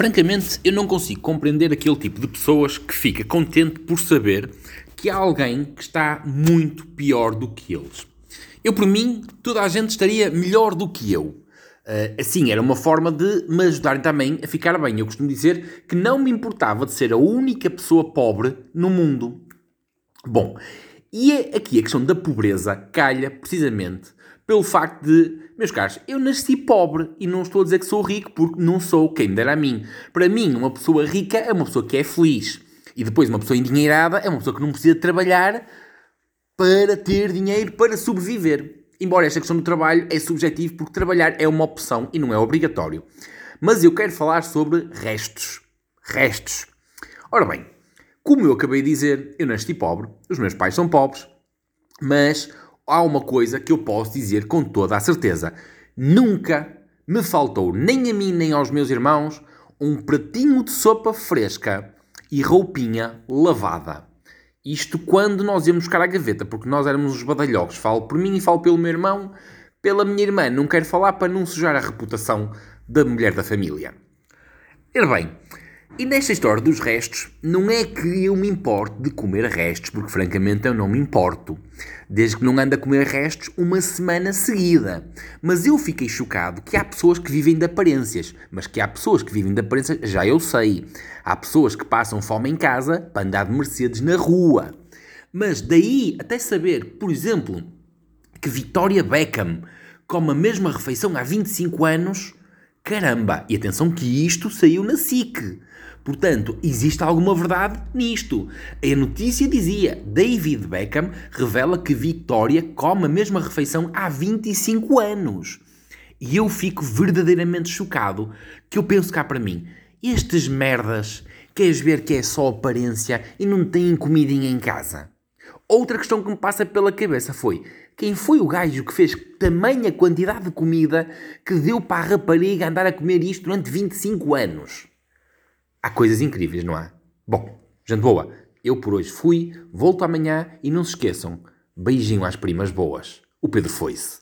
Francamente, eu não consigo compreender aquele tipo de pessoas que fica contente por saber que há alguém que está muito pior do que eles. Eu, por mim, toda a gente estaria melhor do que eu. Uh, assim, era uma forma de me ajudarem também a ficar bem. Eu costumo dizer que não me importava de ser a única pessoa pobre no mundo. Bom, e é aqui a questão da pobreza calha precisamente pelo facto de, meus caros, eu nasci pobre e não estou a dizer que sou rico porque não sou, quem me dera a mim. Para mim, uma pessoa rica é uma pessoa que é feliz. E depois, uma pessoa endinheirada é uma pessoa que não precisa trabalhar para ter dinheiro para sobreviver. Embora esta questão do trabalho é subjetivo porque trabalhar é uma opção e não é obrigatório. Mas eu quero falar sobre restos. Restos. Ora bem, como eu acabei de dizer, eu nasci pobre, os meus pais são pobres, mas há uma coisa que eu posso dizer com toda a certeza: nunca me faltou, nem a mim nem aos meus irmãos, um pratinho de sopa fresca e roupinha lavada. Isto quando nós íamos buscar a gaveta, porque nós éramos os badalhocos. Falo por mim e falo pelo meu irmão, pela minha irmã. Não quero falar para não sujar a reputação da mulher da família. Ora bem, e nesta história dos restos, não é que eu me importe de comer restos, porque francamente eu não me importo, desde que não ande a comer restos uma semana seguida. Mas eu fiquei chocado que há pessoas que vivem de aparências, mas que há pessoas que vivem de aparências, já eu sei. Há pessoas que passam fome em casa para andar de Mercedes na rua. Mas daí até saber, por exemplo, que Victoria Beckham come a mesma refeição há 25 anos, caramba! E atenção que isto saiu na SIC. Portanto, existe alguma verdade nisto. A notícia dizia: David Beckham revela que Victoria come a mesma refeição há 25 anos. E eu fico verdadeiramente chocado que eu penso cá para mim: estes merdas, queres ver que é só aparência e não têm comidinha em casa? Outra questão que me passa pela cabeça foi: quem foi o gajo que fez tamanha quantidade de comida que deu para a rapariga andar a comer isto durante 25 anos? há coisas incríveis, não há? Bom, gente boa, eu por hoje fui, volto amanhã e não se esqueçam, beijinho às primas boas. O Pedro foi-se.